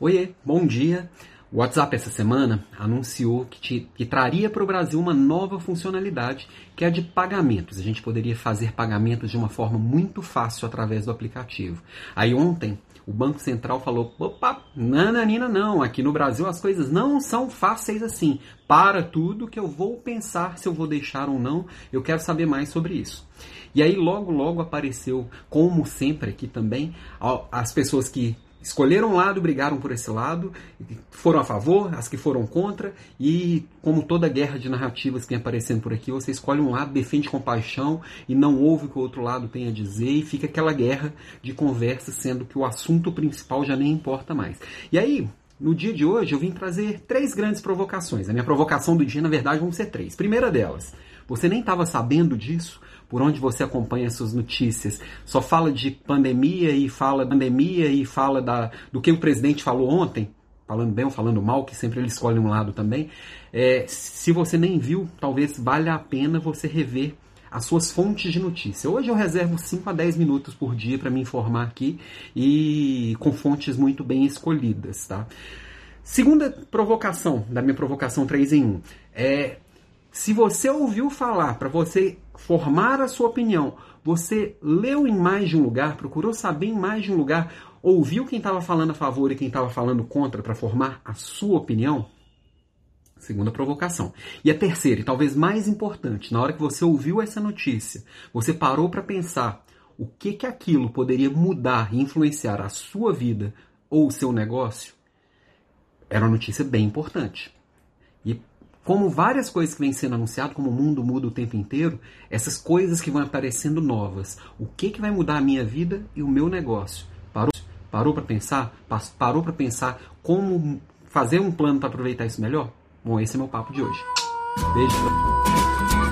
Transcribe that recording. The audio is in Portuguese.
Oiê, bom dia. O WhatsApp essa semana anunciou que, te, que traria para o Brasil uma nova funcionalidade, que é a de pagamentos. A gente poderia fazer pagamentos de uma forma muito fácil através do aplicativo. Aí ontem o Banco Central falou: opa, nananina, não, aqui no Brasil as coisas não são fáceis assim. Para tudo que eu vou pensar se eu vou deixar ou não, eu quero saber mais sobre isso. E aí logo, logo apareceu, como sempre aqui também, as pessoas que escolheram um lado, brigaram por esse lado, foram a favor, as que foram contra, e como toda guerra de narrativas que vem aparecendo por aqui, você escolhe um lado, defende com paixão e não ouve o que o outro lado tem a dizer, e fica aquela guerra de conversa, sendo que o assunto principal já nem importa mais. E aí, no dia de hoje, eu vim trazer três grandes provocações. A minha provocação do dia, na verdade, vão ser três. Primeira delas, você nem estava sabendo disso, por onde você acompanha suas notícias, só fala de pandemia e fala pandemia e fala da, do que o presidente falou ontem, falando bem ou falando mal, que sempre ele escolhe um lado também. É, se você nem viu, talvez valha a pena você rever as suas fontes de notícia. Hoje eu reservo 5 a 10 minutos por dia para me informar aqui e com fontes muito bem escolhidas, tá? Segunda provocação, da minha provocação 3 em 1, é se você ouviu falar para você formar a sua opinião, você leu em mais de um lugar, procurou saber em mais de um lugar, ouviu quem estava falando a favor e quem estava falando contra para formar a sua opinião? Segunda provocação. E a terceira, e talvez mais importante, na hora que você ouviu essa notícia, você parou para pensar o que que aquilo poderia mudar e influenciar a sua vida ou o seu negócio? Era uma notícia bem importante. E como várias coisas que vêm sendo anunciadas, como o mundo muda o tempo inteiro, essas coisas que vão aparecendo novas, o que, que vai mudar a minha vida e o meu negócio? Parou, parou para pensar? Parou para pensar como fazer um plano para aproveitar isso melhor? Bom, esse é meu papo de hoje. Beijo.